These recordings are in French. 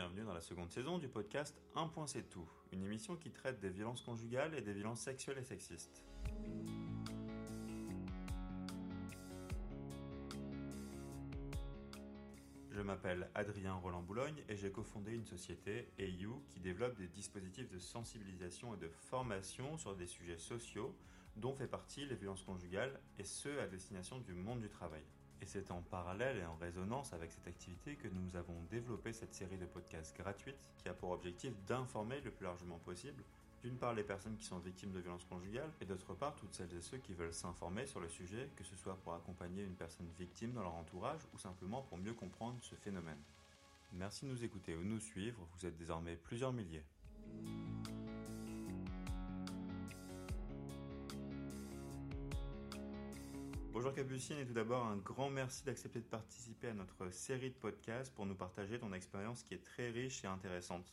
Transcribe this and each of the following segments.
bienvenue dans la seconde saison du podcast Un point c'est tout, une émission qui traite des violences conjugales et des violences sexuelles et sexistes. Je m'appelle Adrien Roland Boulogne et j'ai cofondé une société, EU, qui développe des dispositifs de sensibilisation et de formation sur des sujets sociaux dont fait partie les violences conjugales et ce à destination du monde du travail. Et c'est en parallèle et en résonance avec cette activité que nous avons développé cette série de podcasts gratuites qui a pour objectif d'informer le plus largement possible d'une part les personnes qui sont victimes de violences conjugales et d'autre part toutes celles et ceux qui veulent s'informer sur le sujet, que ce soit pour accompagner une personne victime dans leur entourage ou simplement pour mieux comprendre ce phénomène. Merci de nous écouter ou nous suivre, vous êtes désormais plusieurs milliers. Bonjour Capucine et tout d'abord un grand merci d'accepter de participer à notre série de podcasts pour nous partager ton expérience qui est très riche et intéressante.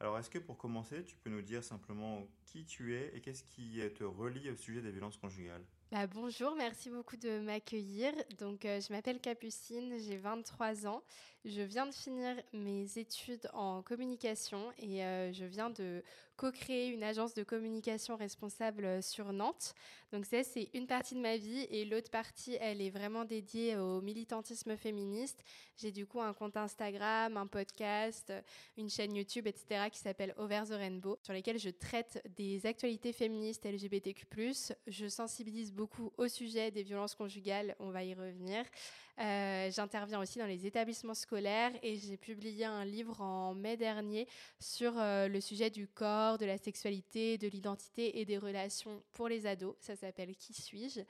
Alors est-ce que pour commencer tu peux nous dire simplement qui tu es et qu'est-ce qui te relie au sujet des violences conjugales? Bah, bonjour, merci beaucoup de m'accueillir. Donc, euh, je m'appelle Capucine, j'ai 23 ans. Je viens de finir mes études en communication et euh, je viens de co-créer une agence de communication responsable sur Nantes. Donc, ça, c'est une partie de ma vie et l'autre partie, elle est vraiment dédiée au militantisme féministe. J'ai du coup un compte Instagram, un podcast, une chaîne YouTube, etc. qui s'appelle Over the Rainbow, sur lesquelles je traite des actualités féministes LGBTQ+. Je sensibilise beaucoup au sujet des violences conjugales, on va y revenir. Euh, J'interviens aussi dans les établissements scolaires et j'ai publié un livre en mai dernier sur euh, le sujet du corps, de la sexualité, de l'identité et des relations pour les ados. Ça s'appelle Qui suis-je?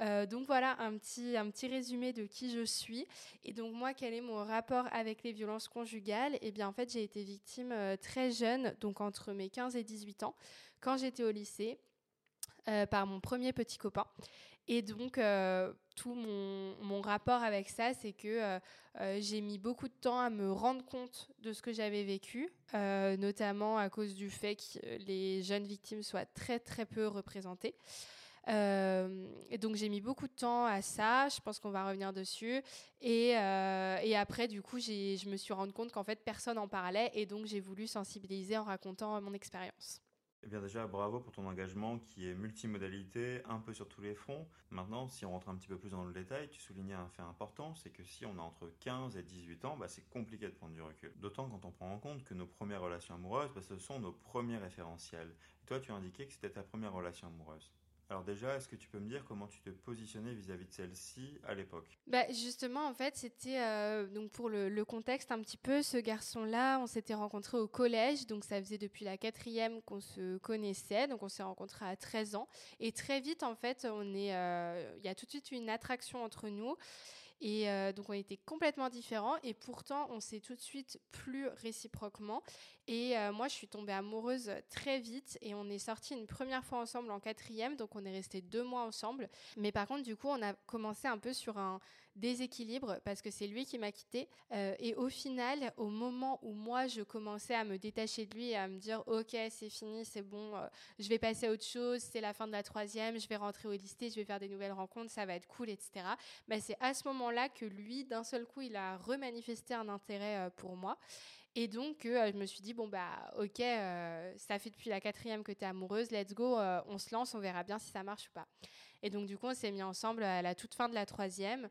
Euh, donc voilà un petit, un petit résumé de qui je suis. Et donc moi, quel est mon rapport avec les violences conjugales? Eh bien en fait, j'ai été victime très jeune, donc entre mes 15 et 18 ans, quand j'étais au lycée. Euh, par mon premier petit copain. Et donc, euh, tout mon, mon, rapport avec ça, c'est que euh, j'ai mis beaucoup de temps à me rendre compte de ce que j'avais vécu, notamment à cause du fait que les jeunes victimes soient très très peu représentées. Et donc j'ai mis beaucoup de temps à ça. Je pense qu'on va revenir dessus. Et, et après, du coup, je me suis rendu compte qu'en fait personne en parlait, et donc j'ai voulu sensibiliser en racontant mon expérience. Eh bien déjà, bravo pour ton engagement qui est multimodalité, un peu sur tous les fronts. Maintenant, si on rentre un petit peu plus dans le détail, tu soulignais un fait important, c'est que si on a entre 15 et 18 ans, bah, c'est compliqué de prendre du recul. D'autant quand on prend en compte que nos premières relations amoureuses, bah, ce sont nos premiers référentiels. Toi, tu as indiqué que c'était ta première relation amoureuse. Alors déjà, est-ce que tu peux me dire comment tu te positionnais vis-à-vis de celle-ci à l'époque? Bah Justement, en fait, c'était euh, donc pour le, contexte un petit peu, ce garçon-là, on s'était rencontrés au collège, donc ça faisait depuis la quatrième qu'on se connaissait, donc on s'est rencontrés à 13 ans. Et très vite, en fait, euh, il y a tout de suite une attraction entre nous. Et euh, donc on était complètement différents et pourtant on s'est tout de suite plus réciproquement. Et euh, moi je suis tombée amoureuse très vite et on est sortis une première fois ensemble en quatrième, donc on est resté deux mois ensemble. Mais par contre du coup on a commencé un peu sur un déséquilibre parce que c'est lui qui m'a quitté. Euh, et au final, au moment où moi je commençais à me détacher de lui et à me dire ok c'est fini, c'est bon, euh, je vais passer à autre chose, c'est la fin de la troisième, je vais rentrer au lycée, je vais faire des nouvelles rencontres, ça va être cool, etc. Bah, c'est à ce moment là que lui, d'un seul coup, il a remanifesté un intérêt euh, pour moi. Et donc, je me suis dit, bon, bah, ok, ça fait depuis la quatrième que tu es amoureuse, let's go, on se lance, on verra bien si ça marche ou pas. Et donc, du coup, on s'est mis ensemble à la toute fin de la troisième.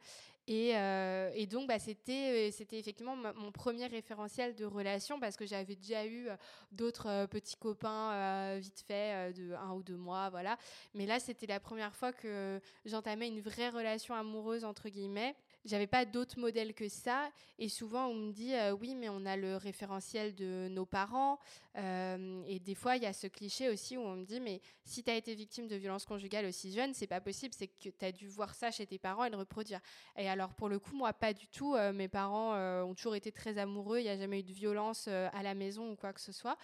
Et, et donc, bah, c'était, c'était effectivement mon premier référentiel de relation parce que j'avais déjà eu d'autres petits copains vite fait de un ou deux mois, voilà. Mais là, c'était la première fois que j'entamais une vraie relation amoureuse, entre guillemets j'avais pas d'autres modèles que ça. Et souvent, on me dit euh, oui, mais on a le référentiel de nos parents. Euh, et des fois, il y a ce cliché aussi où on me dit mais si tu as été victime de violences conjugales aussi jeune, c'est pas possible. C'est que tu as dû voir ça chez tes parents et le reproduire. Et alors, pour le coup, moi, pas du tout. Euh, mes parents ont toujours été très amoureux. Il n'y a jamais eu de violence à la maison ou quoi que ce soit.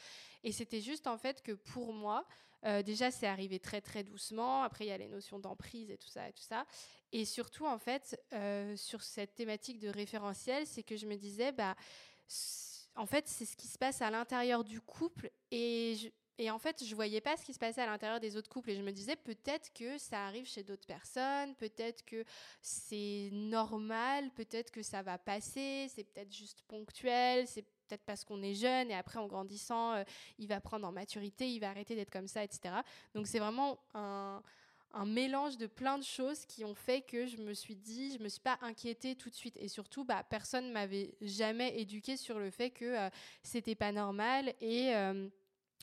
Et c'était juste en fait que pour moi, déjà, c'est arrivé très très doucement. Après, il y a les notions d'emprise et tout ça et tout ça. Et surtout, en fait, sur cette thématique de référentiel, c'est que je me disais, bah, en fait, c'est ce qui se passe à l'intérieur du couple et et en fait, je voyais pas ce qui se passait à l'intérieur des autres couples et je me disais peut-être que ça arrive chez d'autres personnes, peut-être que c'est normal, peut-être que ça va passer, c'est peut-être juste ponctuel, peut-être parce qu'on est jeune et après en grandissant, euh, il va prendre en maturité, il va arrêter d'être comme ça, etc. Donc c'est vraiment un, mélange de plein de choses qui ont fait que je me suis dit, je me suis pas inquiétée tout de suite. Et surtout, bah, personne m'avait jamais éduquée sur le fait que euh, c'était pas normal et euh,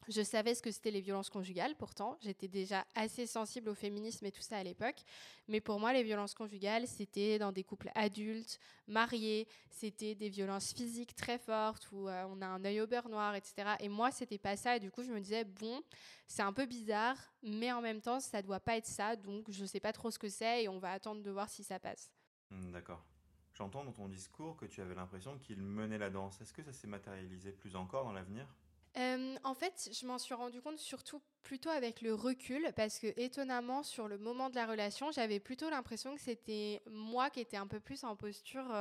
je savais ce que c'était les violences conjugales, pourtant. J'étais déjà assez sensible au féminisme et tout ça à l'époque. Mais pour moi, les violences conjugales, c'était dans des couples adultes, mariés. C'était des violences physiques très fortes où euh, on a un œil au beurre noir, etc. Et moi, c'était pas ça. Et du coup, je me disais, bon, c'est un peu bizarre, mais en même temps, ça doit pas être ça. Donc, je sais pas trop ce que c'est et on va attendre de voir si ça passe. Hmm, d'accord. J'entends dans ton discours que tu avais l'impression qu'il menait la danse. Est-ce que ça s'est matérialisé plus encore dans l'avenir? En fait, je m'en suis rendu compte surtout plutôt avec le recul, parce que étonnamment, sur le moment de la relation, j'avais plutôt l'impression que c'était moi qui étais un peu plus en posture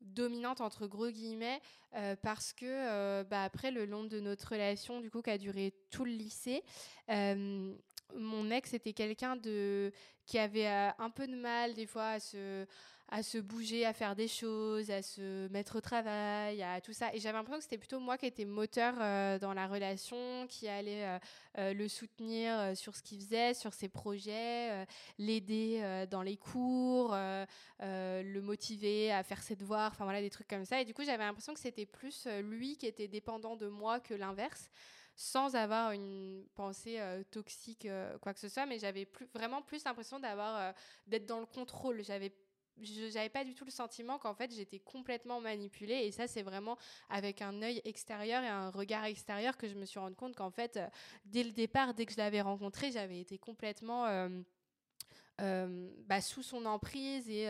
dominante entre gros guillemets, parce que bah, après le long de notre relation, du coup, qui a duré tout le lycée, mon ex était quelqu'un de qui avait un peu de mal des fois à se à se bouger, à faire des choses, à se mettre au travail, à tout ça. Et j'avais l'impression que c'était plutôt moi qui étais moteur euh, dans la relation, qui allait euh, euh, le soutenir sur ce qu'il faisait, sur ses projets, l'aider dans les cours, le motiver à faire ses devoirs, enfin voilà, des trucs comme ça. Et du coup, j'avais l'impression que c'était plus lui qui était dépendant de moi que l'inverse sans avoir une pensée toxique quoi que ce soit mais j'avais vraiment plus l'impression d'avoir d'être dans le contrôle j'avais je n'avais pas du tout le sentiment qu'en fait j'étais complètement manipulée et ça c'est vraiment avec un œil extérieur et un regard extérieur que je me suis rendu compte qu'en fait euh, dès le départ dès que je l'avais rencontré j'avais été complètement euh, euh, bah, sous son emprise et,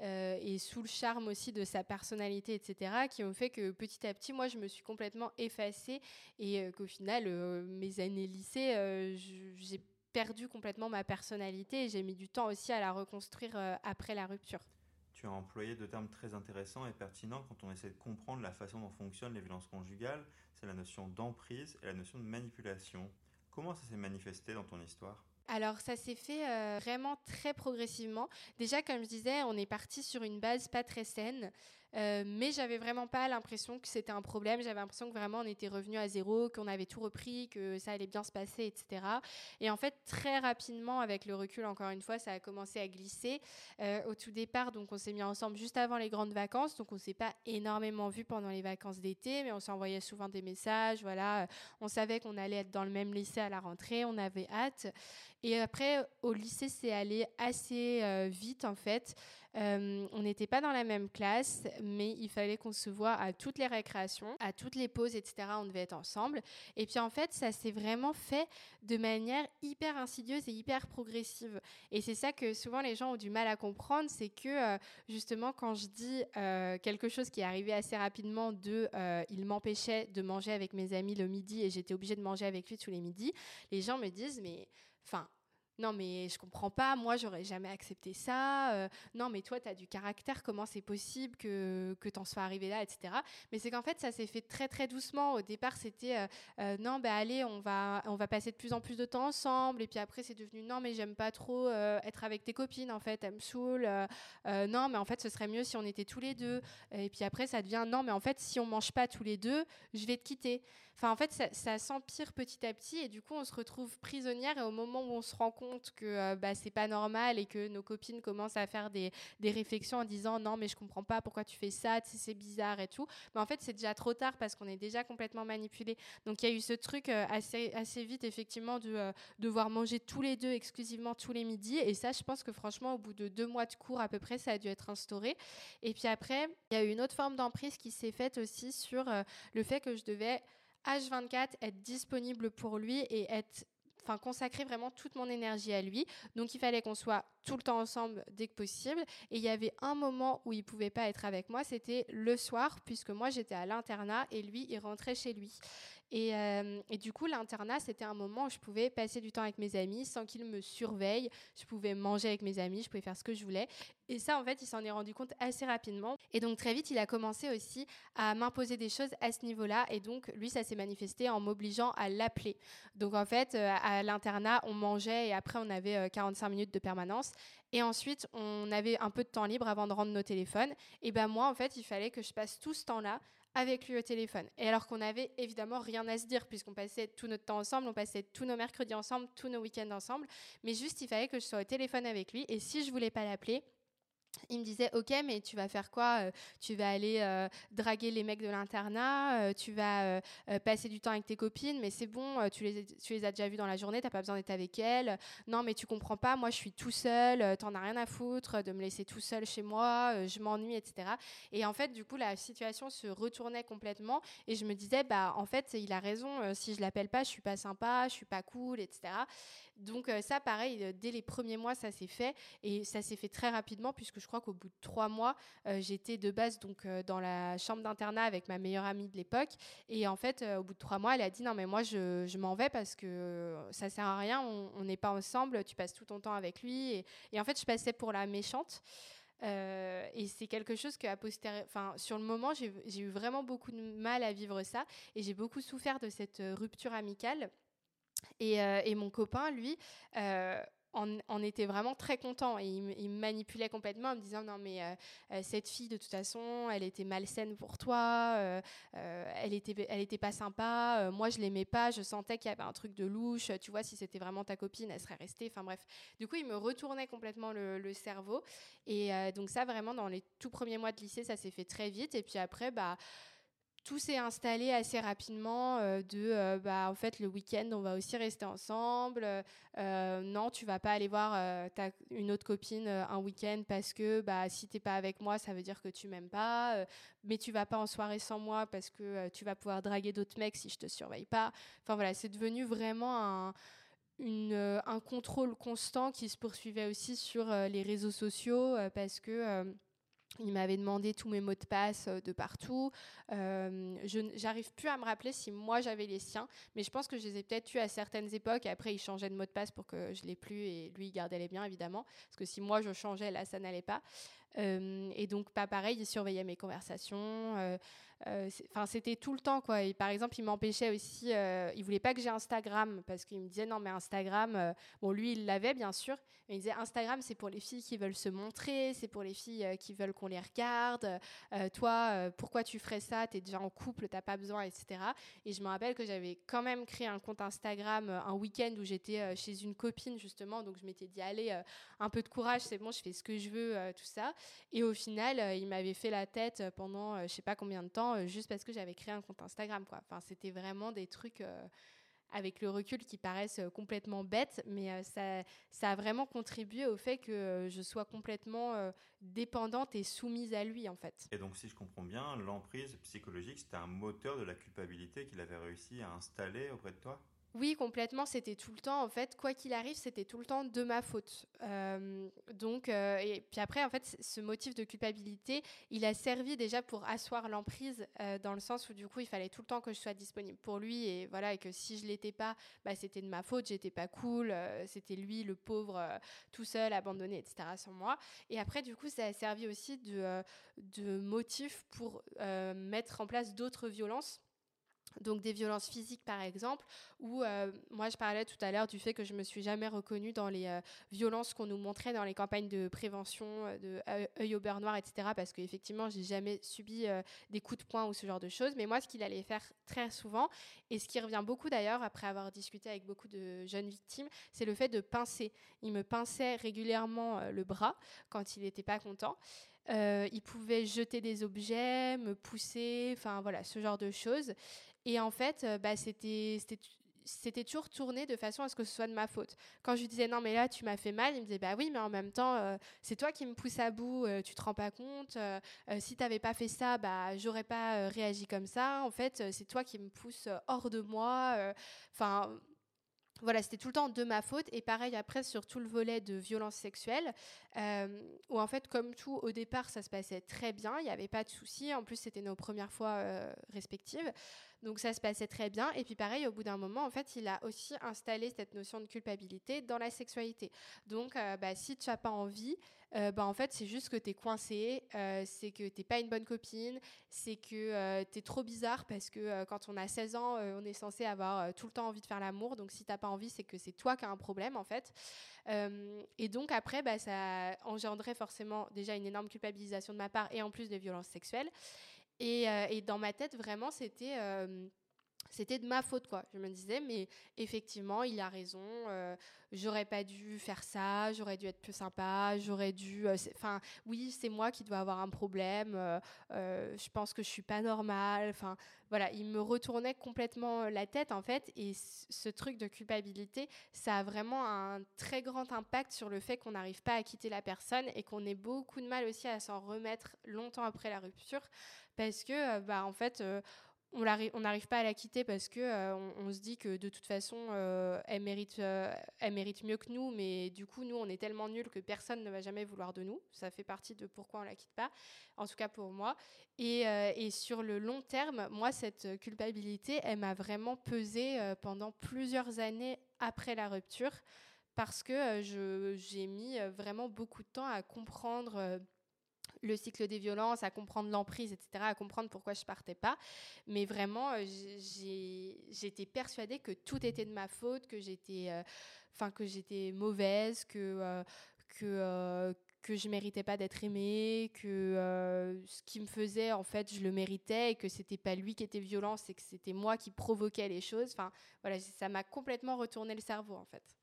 et sous le charme aussi de sa personnalité, etc., qui ont fait que petit à petit, moi, je me suis complètement effacée et qu'au final, mes années lycée, j'ai perdu complètement ma personnalité et j'ai mis du temps aussi à la reconstruire euh, après la rupture. Tu as employé deux termes très intéressants et pertinents quand on essaie de comprendre la façon dont fonctionnent les violences conjugales. C'est la notion d'emprise et la notion de manipulation. Comment ça s'est manifesté dans ton histoire? Alors ça s'est fait euh, vraiment très progressivement. Déjà, comme je disais, on est parti sur une base pas très saine. Euh, mais j'avais vraiment pas l'impression que c'était un problème. J'avais l'impression que vraiment on était revenu à zéro, qu'on avait tout repris, que ça allait bien se passer, etc. Et en fait, très rapidement, avec le recul, encore une fois, ça a commencé à glisser. Euh, au tout départ, donc on s'est mis ensemble juste avant les grandes vacances, donc on s'est pas énormément vu pendant les vacances d'été, mais on s'envoyait souvent des messages. Voilà, on savait qu'on allait être dans le même lycée à la rentrée, on avait hâte. Et après, au lycée, c'est allé assez euh, vite en fait. Euh, on n'était pas dans la même classe, mais il fallait qu'on se voit à toutes les récréations, à toutes les pauses, etc. On devait être ensemble. Et puis en fait, ça s'est vraiment fait de manière hyper insidieuse et hyper progressive. Et c'est ça que souvent les gens ont du mal à comprendre, c'est que euh, justement quand je dis euh, quelque chose qui est arrivé assez rapidement de il m'empêchait de manger avec mes amis le midi et j'étais obligée de manger avec lui tous les midis, les gens me disent mais enfin non mais je comprends pas, moi j'aurais jamais accepté ça, euh, non mais toi tu as du caractère, comment c'est possible que, que t'en sois arrivé là, etc. Mais c'est qu'en fait ça s'est fait très très doucement, au départ c'était euh, euh, non bah allez on va, on va passer de plus en plus de temps ensemble, et puis après c'est devenu non mais j'aime pas trop être avec tes copines en fait, elles me saoulent, non mais en fait ce serait mieux si on était tous les deux, et puis après ça devient non mais en fait si on mange pas tous les deux, je vais te quitter. Enfin, en fait, ça, s'empire petit à petit et du coup, on se retrouve prisonnière. Et au moment où on se rend compte que euh, bah, c'est pas normal et que nos copines commencent à faire des, réflexions en disant non, mais je comprends pas pourquoi tu fais ça, c'est bizarre et tout. Mais en fait, c'est déjà trop tard parce qu'on est déjà complètement manipulé. Donc, il y a eu ce truc euh, assez, assez vite, effectivement, de euh, devoir manger tous les deux exclusivement tous les midis. Et ça, je pense que franchement, au bout de deux mois de cours à peu près, ça a dû être instauré. Et puis après, il y a eu une autre forme d'emprise qui s'est faite aussi sur le fait que je devais H24, être disponible pour lui et être consacrer vraiment toute mon énergie à lui. Donc il fallait qu'on soit tout le temps ensemble dès que possible. Et il y avait un moment où il pouvait pas être avec moi, c'était le soir, puisque moi j'étais à l'internat et lui il rentrait chez lui. Euh, et, du coup, l'internat, c'était un moment où je pouvais passer du temps avec mes amis sans qu'ils me surveillent. Je pouvais manger avec mes amis, je pouvais faire ce que je voulais. Et ça, en fait, il s'en est rendu compte assez rapidement. Et donc, très vite, il a commencé aussi à m'imposer des choses à ce niveau-là. Et donc, lui, ça s'est manifesté en m'obligeant à l'appeler. Donc, en fait, euh, à l'internat, on mangeait et après, on avait 45 euh, minutes de permanence. Et ensuite, on avait un peu de temps libre avant de rendre nos téléphones. Et ben moi, en fait, il fallait que je passe tout ce temps-là avec lui au téléphone. Et alors qu'on avait évidemment rien à se dire, puisqu'on passait tout notre temps ensemble, on passait tous nos mercredis ensemble, tous nos week-ends ensemble. Mais juste, il fallait que je sois au téléphone avec lui. Et si je voulais pas l'appeler, il me disait ok mais tu vas faire quoi euh, tu vas aller euh, draguer les mecs de l'internat euh, tu vas passer du temps avec tes copines mais c'est bon tu les, as déjà vus dans la journée t'as pas besoin d'être avec elles. Non mais tu comprends pas moi je suis tout seul t'en as rien à foutre de me laisser tout seul chez moi je m'ennuie etc et en fait du coup la situation se retournait complètement et je me disais bah en fait il a raison si je l'appelle pas je suis pas sympa je suis pas cool etc donc ça pareil dès les premiers mois ça s'est fait et ça s'est fait très rapidement puisque je crois qu'au bout de trois mois, euh, j'étais de base donc euh, dans la chambre d'internat avec ma meilleure amie de l'époque. Et en fait, euh, au bout de trois mois, elle a dit non mais moi je, m'en vais parce que ça sert à rien, on n'est pas ensemble, tu passes tout ton temps avec lui. Et, en fait, je passais pour la méchante. et c'est quelque chose que, enfin, sur le moment, j'ai eu vraiment beaucoup de mal à vivre ça et j'ai beaucoup souffert de cette rupture amicale. Et, et mon copain, lui, en, était vraiment très content et il, me manipulait complètement en me disant non mais euh, euh, cette fille de toute façon elle était malsaine pour toi euh, elle était elle était pas sympa moi je l'aimais pas je sentais qu'il y avait un truc de louche tu vois si c'était vraiment ta copine elle serait restée enfin bref. Du coup il me retournait complètement le, le cerveau. Et donc ça vraiment dans les tout premiers mois de lycée ça s'est fait très vite. Et puis après bah tout s'est installé assez rapidement euh, de euh, bah en fait le week-end on va aussi rester ensemble. Euh, non tu vas pas aller voir ta, une autre copine un week-end parce que bah si t'es pas avec moi ça veut dire que tu m'aimes pas. Mais tu vas pas en soirée sans moi parce que tu vas pouvoir draguer d'autres mecs si je te surveille pas. Enfin voilà c'est devenu vraiment un un contrôle constant qui se poursuivait aussi sur les réseaux sociaux parce que il m'avait demandé tous mes mots de passe euh, de partout. Euh, je n'arrive plus à me rappeler si moi j'avais les siens, mais je pense que je les ai peut-être eus à certaines époques. Après, il changeait de mot de passe pour que je les plus et lui gardait les biens évidemment, parce que si moi je changeais, là ça n'allait pas. Et donc pas pareil, il surveillait mes conversations. Enfin, c'était tout le temps, quoi. Et par exemple, il m'empêchait aussi, il voulait pas que j'ai Instagram parce qu'il me disait non, mais Instagram, bon, lui, il l'avait bien sûr, mais il disait Instagram, c'est pour les filles qui veulent se montrer, c'est pour les filles qui veulent qu'on les regarde. toi, pourquoi tu ferais ça? T'es déjà en couple, t'as pas besoin, etc. Et je me rappelle que j'avais quand même créé un compte Instagram un week-end où j'étais chez une copine justement, donc je m'étais dit allez, un peu de courage, c'est bon, je fais ce que je veux, tout ça. Et au final, il m'avait fait la tête pendant je sais pas combien de temps euh, juste parce que j'avais créé un compte Instagram. Quoi. Enfin, c'était vraiment des trucs euh, avec le recul qui paraissent euh, complètement bêtes, mais ça, ça a vraiment contribué au fait que je sois complètement dépendante et soumise à lui en fait. Et donc si je comprends bien, l'emprise psychologique, c'était un moteur de la culpabilité qu'il avait réussi à installer auprès de toi? Oui, complètement. C'était tout le temps, en fait, quoi qu'il arrive, c'était tout le temps de ma faute. Euh, donc, euh, et puis après, en fait, ce motif de culpabilité, il a servi déjà pour asseoir l'emprise, euh, dans le sens où du coup, il fallait tout le temps que je sois disponible pour lui, et voilà, et que si je l'étais pas, bah, c'était de ma faute, j'étais pas cool, c'était lui, le pauvre, tout seul, abandonné, etc. sans moi. Et après, du coup, ça a servi aussi de, de motif pour mettre en place d'autres violences donc des violences physiques par exemple, ou euh, moi je parlais tout à l'heure du fait que je me suis jamais reconnue dans les euh, violences qu'on nous montrait dans les campagnes de prévention, euh, de œil au beurre noir, etc. Parce qu'effectivement j'ai jamais subi des coups de poing ou ce genre de choses. Mais moi ce qu'il allait faire très souvent, et ce qui revient beaucoup d'ailleurs après avoir discuté avec beaucoup de jeunes victimes, c'est le fait de pincer. Il me pinçait régulièrement le bras quand il n'était pas content. il pouvait jeter des objets, me pousser, enfin voilà, ce genre de choses. Et en fait, euh, bah, c'était c'était toujours tourné de façon à ce que ce soit de ma faute. Quand je lui disais non mais là tu m'as fait mal, il me disait bah oui mais en même temps euh, c'est toi qui me pousse à bout, euh, tu te rends pas compte. si tu n'avais pas fait ça, bah j'aurais pas réagi comme ça. En fait c'est toi qui me pousse hors de moi. Enfin voilà, c'était tout le temps de ma faute. Et pareil, après, sur tout le volet de violence sexuelle, euh, où en fait, comme tout, au départ, ça se passait très bien, il n'y avait pas de soucis. En plus, c'était nos premières fois euh, respectives. Donc, ça se passait très bien. Et puis, pareil, au bout d'un moment, en fait, il a aussi installé cette notion de culpabilité dans la sexualité. Donc, euh, bah, si tu n'as pas envie, euh, bah, en fait, c'est juste que tu es coincé, euh, c'est que tu pas une bonne copine, c'est que euh, tu es trop bizarre parce que quand on a 16 ans, on est censé avoir tout le temps envie de faire l'amour. Donc, si t'as pas envie, c'est que c'est toi qui as un problème, en fait. et donc, après, bah, ça engendrait forcément déjà une énorme culpabilisation de ma part et en plus des violences sexuelles. Et, et dans ma tête, vraiment, c'était c'était de ma faute quoi. Je me disais mais effectivement il a raison euh, j'aurais pas dû faire ça j'aurais dû être plus sympa j'aurais dû euh, enfin oui c'est moi qui dois avoir un problème euh, je pense que je suis pas normale enfin voilà il me retournait complètement la tête en fait et ce truc de culpabilité ça a vraiment un très grand impact sur le fait qu'on n'arrive pas à quitter la personne et qu'on ait beaucoup de mal aussi à s'en remettre longtemps après la rupture parce que bah en fait on n'arrive pas à la quitter parce que euh, on, se dit que de toute façon euh, elle mérite euh, elle mérite mieux que nous mais du coup nous on est tellement nuls que personne ne va jamais vouloir de nous. Ça fait partie de pourquoi on la quitte pas en tout cas pour moi. Et, et sur le long terme moi cette culpabilité elle m'a vraiment pesé pendant plusieurs années après la rupture parce que j'ai mis vraiment beaucoup de temps à comprendre le cycle des violences, à comprendre l'emprise, etc., à comprendre pourquoi je partais pas. Mais vraiment, euh, j'étais persuadée que tout était de ma faute, que j'étais, euh, enfin que j'étais mauvaise, que euh, que que je méritais pas d'être aimée, que ce qui me faisait en fait je le méritais et que c'était pas lui qui était violent, c'est que c'était moi qui provoquais les choses. Enfin voilà, ça m'a complètement retourné le cerveau en fait.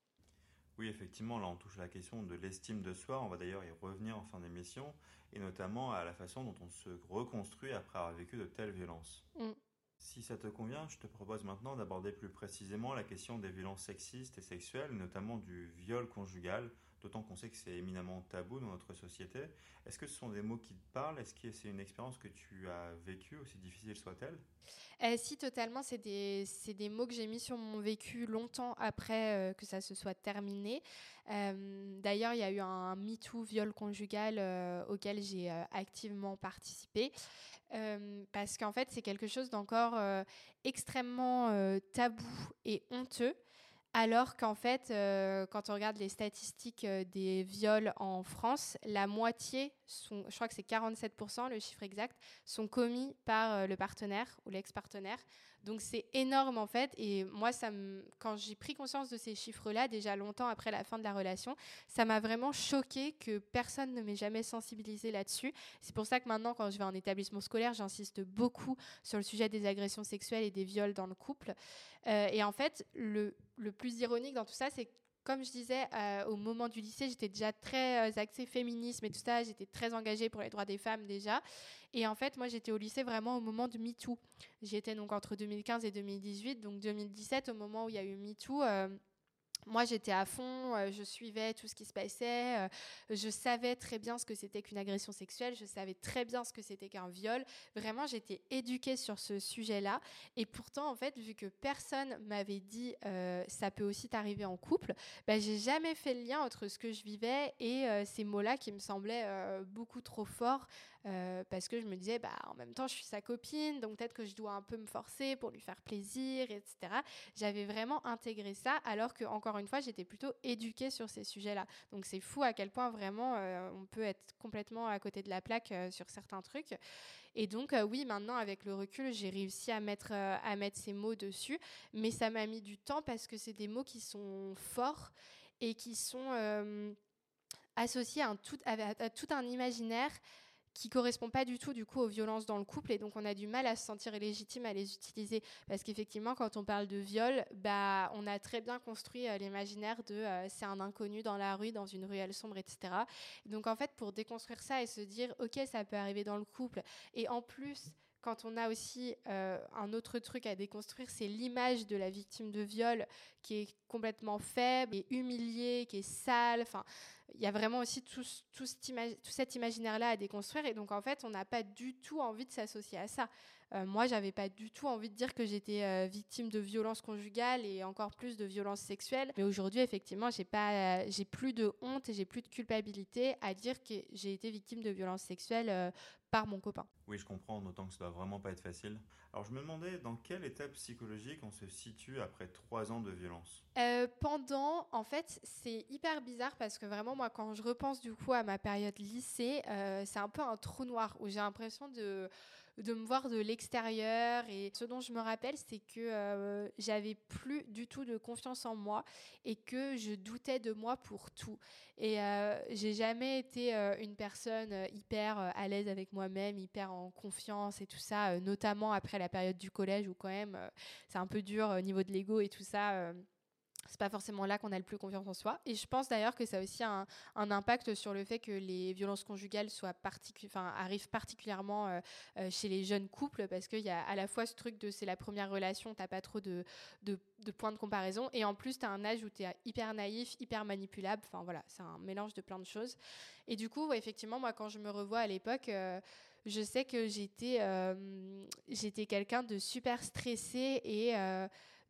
Oui, effectivement, là on touche à la question de l'estime de soi. On va d'ailleurs y revenir en fin d'émission et notamment à la façon dont on se reconstruit après avoir vécu de telles violences. Mm. Si ça te convient, je te propose maintenant d'aborder plus précisément la question des violences sexistes et sexuelles, notamment du viol conjugal, d'autant qu'on sait que c'est éminemment tabou dans notre société. Est-ce que ce sont des mots qui te parlent? Est-ce que c'est une expérience que tu as vécue, aussi difficile soit-elle? Euh, Si, totalement. C'est des, des, mots que j'ai mis sur mon vécu longtemps après euh, que ça se soit terminé. Euh, d'ailleurs, il y a eu un MeToo viol conjugal auquel j'ai activement participé. parce qu'en fait, c'est quelque chose d'encore extrêmement tabou et honteux. Alors qu'en fait, euh, quand on regarde les statistiques euh, des viols en France, la moitié, je crois que c'est 47%, le chiffre exact, sont commis par euh, le partenaire ou l'ex-partenaire. Donc c'est énorme en fait. Et moi, quand j'ai pris conscience de ces chiffres-là, déjà longtemps après la fin de la relation, ça m'a vraiment choqué que personne ne m'ait jamais sensibilisé là-dessus. C'est pour ça que maintenant, quand je vais en établissement scolaire, j'insiste beaucoup sur le sujet des agressions sexuelles et des viols dans le couple. Euh, et en fait, le, le plus ironique dans tout ça, c'est comme je disais, euh, au moment du lycée, j'étais déjà très euh, axée féminisme et tout ça. J'étais très engagée pour les droits des femmes déjà. Et en fait, moi, j'étais au lycée vraiment au moment de MeToo. J'étais donc entre 2015 et 2018. Donc 2017, au moment où il y a eu MeToo, euh, moi, j'étais à fond, euh, je suivais tout ce qui se passait, euh, je savais très bien ce que c'était qu'une agression sexuelle, je savais très bien ce que c'était qu'un viol. Vraiment, j'étais éduquée sur ce sujet-là. Et pourtant, en fait, vu que personne m'avait dit euh, ça peut aussi t'arriver en couple, bah, j'ai jamais fait le lien entre ce que je vivais et ces mots-là qui me semblaient beaucoup trop forts euh, parce que je me disais, bah, en même temps, je suis sa copine, donc peut-être que je dois un peu me forcer pour lui faire plaisir, etc. J'avais vraiment intégré ça, alors que, encore une fois, j'étais plutôt éduquée sur ces sujets-là. Donc c'est fou à quel point vraiment euh, on peut être complètement à côté de la plaque euh, sur certains trucs. Et donc, oui, maintenant, avec le recul, j'ai réussi à mettre, ces mots dessus, mais ça m'a mis du temps parce que c'est des mots qui sont forts et qui sont tout, à tout un imaginaire qui correspond pas du tout du coup aux violences dans le couple. Et donc on a du mal à se sentir légitime à les utiliser. Parce qu'effectivement quand on parle de viol bah on a très bien construit euh, l'imaginaire de euh, c'est un inconnu dans la rue dans une ruelle sombre etc donc en fait pour déconstruire ça et se dire ok ça peut arriver dans le couple et en plus quand on a aussi euh, un autre truc à déconstruire, c'est l'image de la victime de viol qui est complètement faible, et humiliée, qui est sale. Enfin, il y a vraiment aussi tout, tout, cet imaginaire-là à déconstruire. Et donc, en fait, on n'a pas du tout envie de s'associer à ça. Euh, moi, j'avais pas du tout envie de dire que j'étais euh, victime de violences conjugales et encore plus de violences sexuelles. Mais aujourd'hui, effectivement, j'ai pas, euh, j'ai plus de honte et j'ai plus de culpabilité à dire que j'ai été victime de violences sexuelles par mon copain. Oui, je comprends, d'autant que ça doit vraiment pas être facile. Alors, je me demandais dans quelle étape psychologique on se situe après trois ans de violence? Pendant, en fait, c'est hyper bizarre parce que vraiment, moi, quand je repense du coup à ma période lycée, c'est un peu un trou noir où j'ai l'impression de de me voir de l'extérieur. Et ce dont je me rappelle, c'est que euh, j'avais plus du tout de confiance en moi et que je doutais de moi pour tout. Et euh, j'ai jamais été euh, une personne hyper à l'aise avec moi-même, hyper en confiance et tout ça, notamment après la période du collège où quand même c'est un peu dur au niveau de l'ego et tout ça c'est pas forcément là qu'on a le plus confiance en soi. Et je pense d'ailleurs que ça a aussi un, impact sur le fait que les violences conjugales soient arrivent particulièrement euh, euh, chez les jeunes couples parce qu'il y a à la fois ce truc de c'est la première relation, t'as pas trop de, points de comparaison. Et en plus, tu as un âge où tu es hyper naïf, hyper manipulable. Enfin voilà, c'est un mélange de plein de choses. Et du coup, effectivement, moi, quand je me revois à l'époque, euh, je sais que j'étais j'étais quelqu'un de super stressé et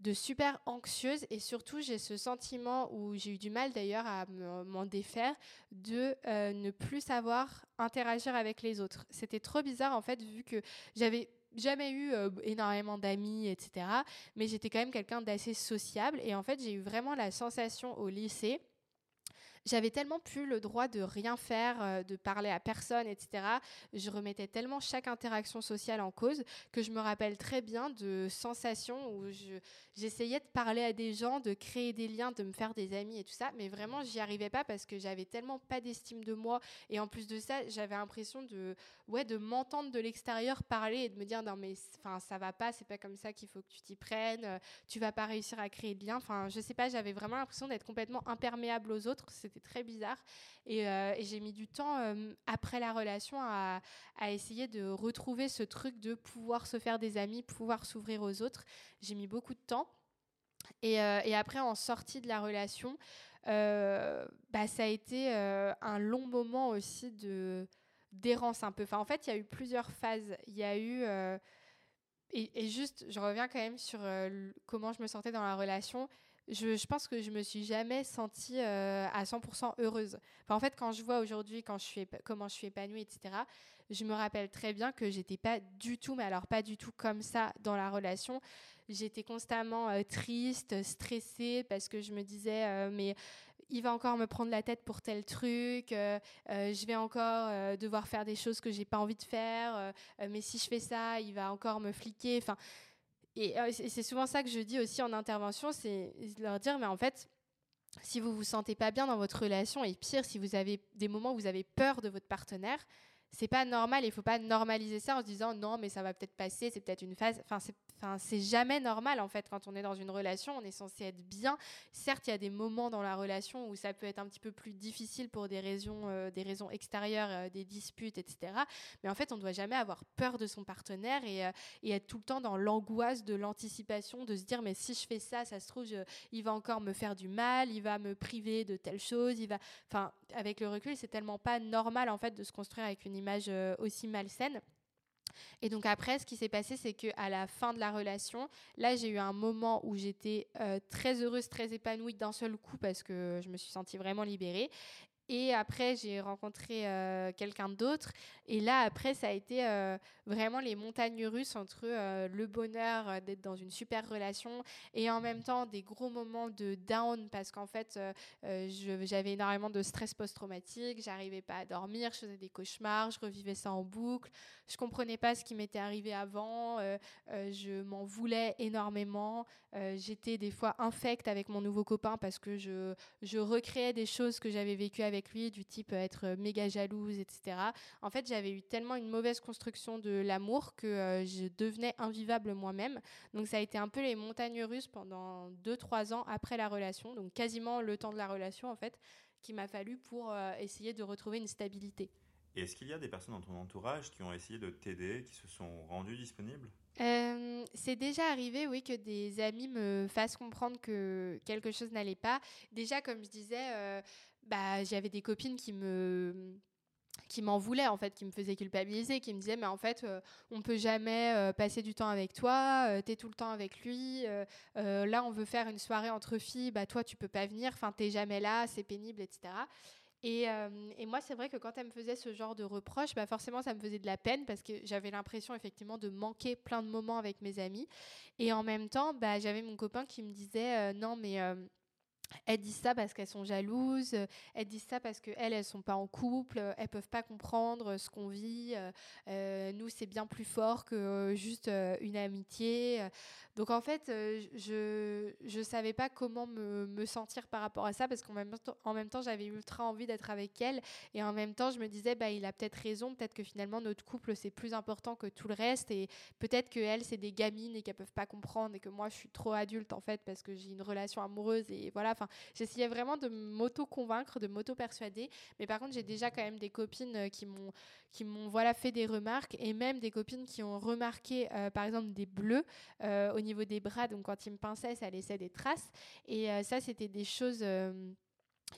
de super anxieuse et surtout j'ai ce sentiment où j'ai eu du mal d'ailleurs à m'en défaire de euh, ne plus savoir interagir avec les autres. C'était trop bizarre en fait vu que j'avais jamais eu euh, énormément d'amis, etc. Mais j'étais quand même quelqu'un d'assez sociable et en fait j'ai eu vraiment la sensation au lycée j'avais tellement plus le droit de rien faire, euh, de parler à personne, etc. Je remettais tellement chaque interaction sociale en cause que je me rappelle très bien de sensations où j'essayais de parler à des gens, de créer des liens, de me faire des amis et tout ça, mais vraiment j'y arrivais pas parce que j'avais tellement pas d'estime de moi et en plus de ça, j'avais l'impression de ouais de m'entendre de l'extérieur parler et de me dire non mais enfin ça va pas, c'est pas comme ça qu'il faut que tu t'y prennes, euh, tu vas pas réussir à créer de liens. Enfin je sais pas, j'avais vraiment l'impression d'être complètement imperméable aux autres très bizarre. Et, euh, j'ai mis du temps euh, après la relation à, essayer de retrouver ce truc de pouvoir se faire des amis, pouvoir s'ouvrir aux autres. J'ai mis beaucoup de temps. Et, euh, après, en sortie de la relation, bah, ça a été un long moment aussi de d'errance un peu. Enfin, en fait, il y a eu plusieurs phases. Il y a eu et, et, juste, je reviens quand même sur comment je me sentais dans la relation je, pense que je me suis jamais sentie euh, à 100% heureuse. en fait, quand je vois aujourd'hui comment je suis épanouie, etc., je me rappelle très bien que j'étais pas du tout, mais alors pas du tout comme ça dans la relation. J'étais constamment euh, triste, stressée parce que je me disais euh, mais il va encore me prendre la tête pour tel truc, je vais encore devoir faire des choses que j'ai pas envie de faire, mais si je fais ça, il va encore me fliquer. Euh, et, c'est souvent ça que je dis aussi en intervention, c'est leur dire, mais en fait, si vous vous sentez pas bien dans votre relation, et pire, si vous avez des moments où vous avez peur de votre partenaire, c'est pas normal. Il faut pas normaliser ça en se disant non, mais ça va peut-être passer, c'est peut-être une phase. C'est jamais normal en fait quand on est dans une relation, on est censé être bien. Certes, il y a des moments dans la relation où ça peut être un petit peu plus difficile pour des raisons, euh, des raisons extérieures, euh, des disputes, etc. Mais en fait, on ne doit jamais avoir peur de son partenaire et, euh, et être tout le temps dans l'angoisse de l'anticipation, de se dire mais si je fais ça, ça se trouve, il va encore me faire du mal, il va me priver de telle chose, il va. Enfin, avec le recul, c'est tellement pas normal en fait de se construire avec une image aussi malsaine. Et donc après, ce qui s'est passé, c'est qu'à la fin de la relation, là, j'ai eu un moment où j'étais euh, très heureuse, très épanouie d'un seul coup parce que je me suis sentie vraiment libérée. Et après, j'ai rencontré euh, quelqu'un d'autre. Et là, après, ça a été euh, vraiment les montagnes russes entre euh, le bonheur d'être dans une super relation et en même temps des gros moments de down parce qu'en fait, j'avais énormément de stress post-traumatique. J'arrivais pas à dormir, je faisais des cauchemars, je revivais ça en boucle. Je comprenais pas ce qui m'était arrivé avant. je m'en voulais énormément. J'étais des fois infecte avec mon nouveau copain parce que je, je recréais des choses que j'avais vécues avec avec lui, du type euh, être euh, méga jalouse, etc. En fait, j'avais eu tellement une mauvaise construction de l'amour que euh, je devenais invivable moi-même. Donc ça a été un peu les montagnes russes pendant 2-3 ans après la relation, donc quasiment le temps de la relation en fait, qu'il m'a fallu pour essayer de retrouver une stabilité. Et est-ce qu'il y a des personnes dans ton entourage qui ont essayé de t'aider, qui se sont rendues disponibles? C'est déjà arrivé, oui, que des amis me fassent comprendre que quelque chose n'allait pas. Déjà, comme je disais, bah, j'avais des copines qui me qui m'en voulaient en fait, qui me faisaient culpabiliser, qui me disaient mais en fait on euh, on peut jamais euh, passer du temps avec toi, euh, tu es tout le temps avec lui, là on veut faire une soirée entre filles, bah toi tu peux pas venir, enfin t'es jamais là, c'est pénible, etc. Et, et moi c'est vrai que quand elle me faisait ce genre de reproches, bah forcément ça me faisait de la peine parce que j'avais l'impression effectivement de manquer plein de moments avec mes amis. Et en même temps, bah, j'avais mon copain qui me disait non mais elles disent ça parce qu'elles sont jalouses, euh, elles disent ça parce qu'elles, elles sont pas en couple, euh, elles peuvent pas comprendre ce qu'on vit. Euh, c'est bien plus fort que juste une amitié. Donc en fait, je je savais pas comment me, sentir par rapport à ça parce qu'en même temps, même temps, j'avais ultra envie d'être avec elle et en même temps, je me disais bah il a peut-être raison, peut-être que finalement notre couple c'est plus important que tout le reste et peut-être que elles c'est des gamines et qu'elles peuvent pas comprendre et que moi je suis trop adulte en fait parce que j'ai une relation amoureuse et voilà. Enfin, j'essayais vraiment de m'auto-convaincre, de m'auto-persuader. Mais par contre, j'ai déjà quand même des copines euh, qui m'ont qui m'ont voilà fait des remarques et même des copines qui ont remarqué euh, par exemple des bleus euh, au niveau des bras donc quand ils me pinçaient ça laissait des traces. Et ça c'était des choses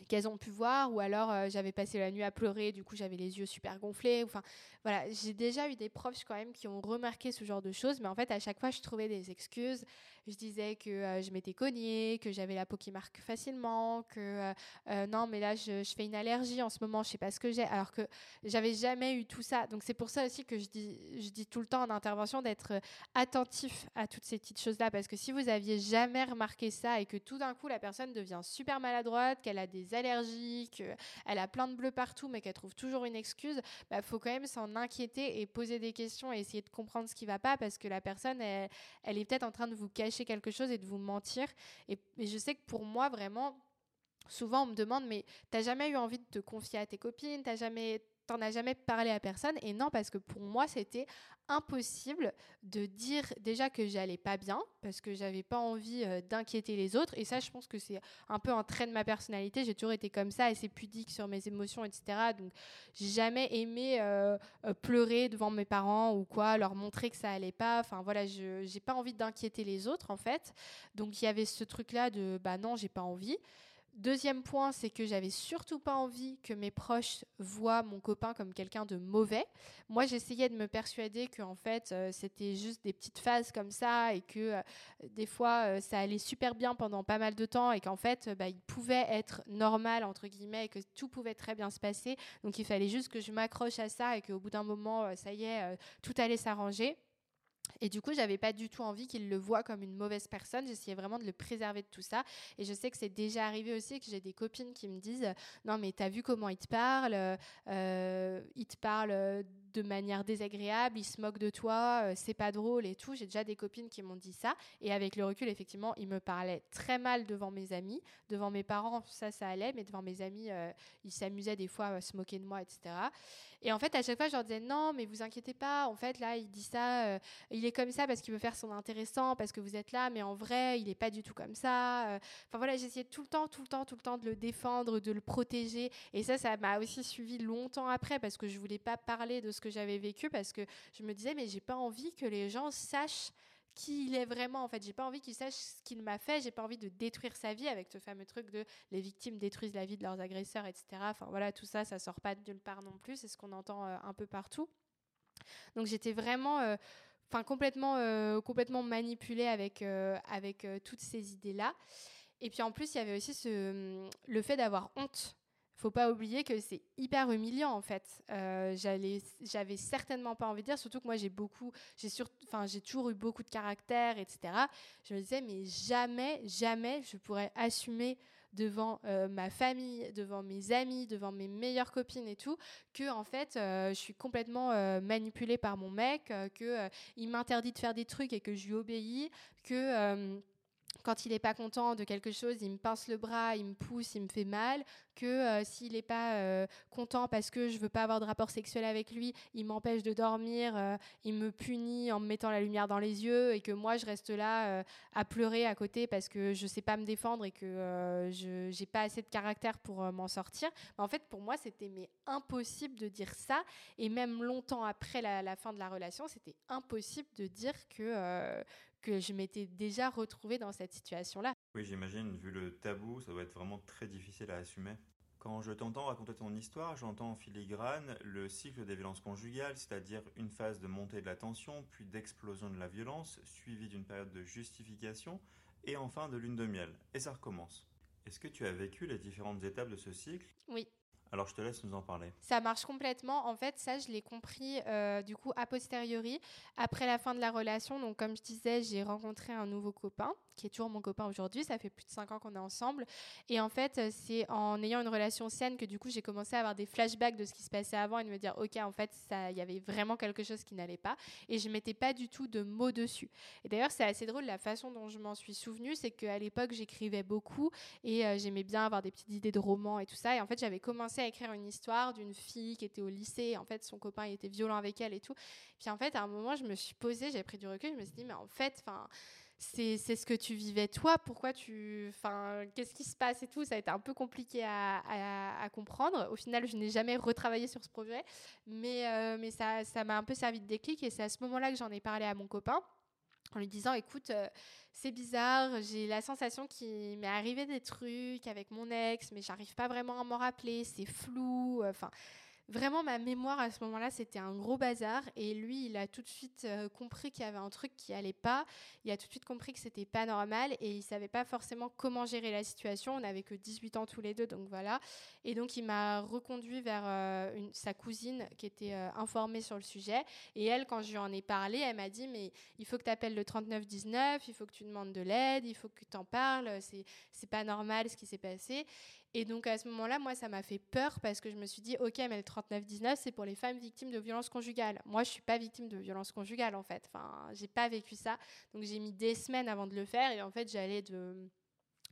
qu'elles ont pu voir ou alors euh, j'avais passé la nuit à pleurer du coup j'avais les yeux super gonflés enfin voilà. J'ai déjà eu des profs quand même qui ont remarqué ce genre de choses mais en fait à chaque fois je trouvais des excuses je disais que euh, je m'étais cognée que j'avais la peau qui marque facilement que euh, non mais là je, je, fais une allergie en ce moment je sais pas ce que j'ai alors que j'avais jamais eu tout ça. Donc c'est pour ça aussi que je dis je dis tout le temps en intervention d'être attentif à toutes ces petites choses là parce que si vous aviez jamais remarqué ça et que tout d'un coup la personne devient super maladroite qu'elle a des allergies, qu'elle a plein de bleus partout, mais qu'elle trouve toujours une excuse, bah, faut quand même s'en inquiéter et poser des questions et essayer de comprendre ce qui va pas parce que la personne, elle, est peut-être en train de vous cacher quelque chose et de vous mentir. Et, et je sais que pour moi, vraiment, souvent on me demande, mais t'as jamais eu envie de te confier à tes copines, t'as jamais t'en as jamais parlé à personne. Et non parce que pour moi c'était impossible de dire déjà que j'allais pas bien parce que j'avais pas envie euh, d'inquiéter les autres. Et ça je pense que c'est un peu un trait de ma personnalité. J'ai toujours été comme ça assez pudique sur mes émotions etc donc j'ai jamais aimé euh, euh, pleurer devant mes parents ou quoi leur montrer que ça allait pas. Enfin voilà je j'ai pas envie d'inquiéter les autres en fait. Donc il y avait ce truc là de bah non j'ai pas envie Deuxième point, c'est que j'avais surtout pas envie que mes proches voient mon copain comme quelqu'un de mauvais. Moi, j'essayais de me persuader que en fait, euh, c'était juste des petites phases comme ça et que euh, des fois, euh, ça allait super bien pendant pas mal de temps et qu'en fait, bah, il pouvait être normal entre guillemets et que tout pouvait très bien se passer. Donc, il fallait juste que je m'accroche à ça et qu'au bout d'un moment, ça y est, tout allait s'arranger. Et du coup, j'avais pas du tout envie qu'il le voit comme une mauvaise personne. J'essayais vraiment de le préserver de tout ça. Et je sais que c'est déjà arrivé aussi que j'ai des copines qui me disent Non, mais t'as vu comment il te parle euh, Il te parle de manière désagréable, il se moque de toi, euh, c'est pas drôle et tout. J'ai déjà des copines qui m'ont dit ça. Et avec le recul, effectivement, il me parlait très mal devant mes amis. Devant mes parents, ça, ça allait. Mais devant mes amis, euh, il s'amusait des fois à se moquer de moi, etc. Et en fait, à chaque fois, je leur disais non, mais vous inquiétez pas. En fait, là, il dit ça, euh, il est comme ça parce qu'il veut faire son intéressant, parce que vous êtes là, mais en vrai, il est pas du tout comme ça. Euh. Enfin voilà, j'essayais tout le temps, tout le temps, tout le temps de le défendre, de le protéger. Et ça, ça m'a aussi suivi longtemps après parce que je voulais pas parler de ce que j'avais vécu parce que je me disais, mais j'ai pas envie que les gens sachent qui il est vraiment. En fait, j'ai pas envie qu'il sache ce qu'il m'a fait. J'ai pas envie de détruire sa vie avec ce fameux truc de les victimes détruisent la vie de leurs agresseurs, etc. Enfin voilà, tout ça, ça sort pas de nulle part non plus. C'est ce qu'on entend euh, un peu partout. Donc j'étais vraiment, euh, enfin complètement, euh, complètement manipulée avec avec toutes ces idées là. Et puis en plus, il y avait aussi ce, le fait d'avoir honte faut pas oublier que c'est hyper humiliant en fait. Euh, j'avais certainement pas envie de dire, surtout que moi j'ai beaucoup, j'ai enfin j'ai toujours eu beaucoup de caractère, etc. Je me disais mais jamais, jamais je pourrais assumer devant euh, ma famille, devant mes amis, devant mes meilleures copines et tout, que en fait euh, je suis complètement manipulée par mon mec, que il m'interdit de faire des trucs et que je lui obéis, que quand il n'est pas content de quelque chose, il me pince le bras, il me pousse, il me fait mal. Que euh, s'il n'est pas euh, content parce que je veux pas avoir de rapport sexuel avec lui, il m'empêche de dormir, euh, il me punit en me mettant la lumière dans les yeux et que moi je reste là à pleurer à côté parce que je sais pas me défendre et que je j'ai pas assez de caractère pour m'en sortir. En fait, pour moi, c'était impossible de dire ça. Et même longtemps après la fin de la relation, c'était impossible de dire que que je m'étais déjà retrouvée dans cette situation-là. Oui, j'imagine, vu le tabou, ça doit être vraiment très difficile à assumer. Quand je t'entends raconter ton histoire, j'entends en filigrane le cycle des violences conjugales, c'est-à-dire une phase de montée de la tension, puis d'explosion de la violence, suivie d'une période de justification, et enfin de lune de miel. Et ça recommence. Est-ce que tu as vécu les différentes étapes de ce cycle? Oui. Alors je te laisse nous en parler. Ça marche complètement. En fait, ça, je l'ai compris euh, du coup a posteriori, après la fin de la relation. Donc, comme je disais, j'ai rencontré un nouveau copain, qui est toujours mon copain aujourd'hui. Ça fait plus de cinq ans qu'on est ensemble. Et en fait, euh, c'est en ayant une relation saine que du coup, j'ai commencé à avoir des flashbacks de ce qui se passait avant et de me dire, ok, en fait, il y avait vraiment quelque chose qui n'allait pas. Et je mettais pas du tout de mots dessus. Et d'ailleurs, c'est assez drôle la façon dont je m'en suis souvenue, c'est qu'à l'époque, j'écrivais beaucoup et euh, j'aimais bien avoir des petites idées de romans et tout ça. Et en fait, j'avais commencé à écrire une histoire d'une fille qui était au lycée. En fait, son copain était violent avec elle et tout. Puis en fait, à un moment, je me suis posée, j'ai pris du recul, je me suis dit, mais en fait, enfin c'est ce que tu vivais toi. Pourquoi tu. Enfin, qu'est-ce qui se passe et tout? Ça a été un peu compliqué à, comprendre. Au final, je n'ai jamais retravaillé sur ce projet. Mais, euh, mais ça m'a un peu servi de déclic. Et c'est à ce moment-là que j'en ai parlé à mon copain en lui disant écoute euh, c'est bizarre j'ai la sensation qu'il m'est arrivé des trucs avec mon ex mais j'arrive pas vraiment à m'en rappeler c'est flou enfin vraiment ma mémoire à ce moment-là, c'était un gros bazar. Et lui, il a tout de suite euh, compris qu'il y avait un truc qui allait pas. Il a tout de suite compris que c'était pas normal et il savait pas forcément comment gérer la situation. On n'avait que 18 ans tous les deux, donc voilà. Et donc il m'a reconduit vers euh, sa cousine qui était euh, informée sur le sujet. Et elle, quand je lui en ai parlé, elle m'a dit mais il faut que tu appelles le 3919, il faut que tu demandes de l'aide, il faut que tu en parles. C'est pas normal ce qui s'est passé. Et donc à ce moment-là, moi, ça m'a fait peur parce que je me suis dit, ok, mais le 39-19, c'est pour les femmes victimes de violences conjugales. Moi, je suis pas victime de violences conjugales en fait. Enfin, j'ai pas vécu ça. Donc j'ai mis des semaines avant de le faire et en fait, j'allais de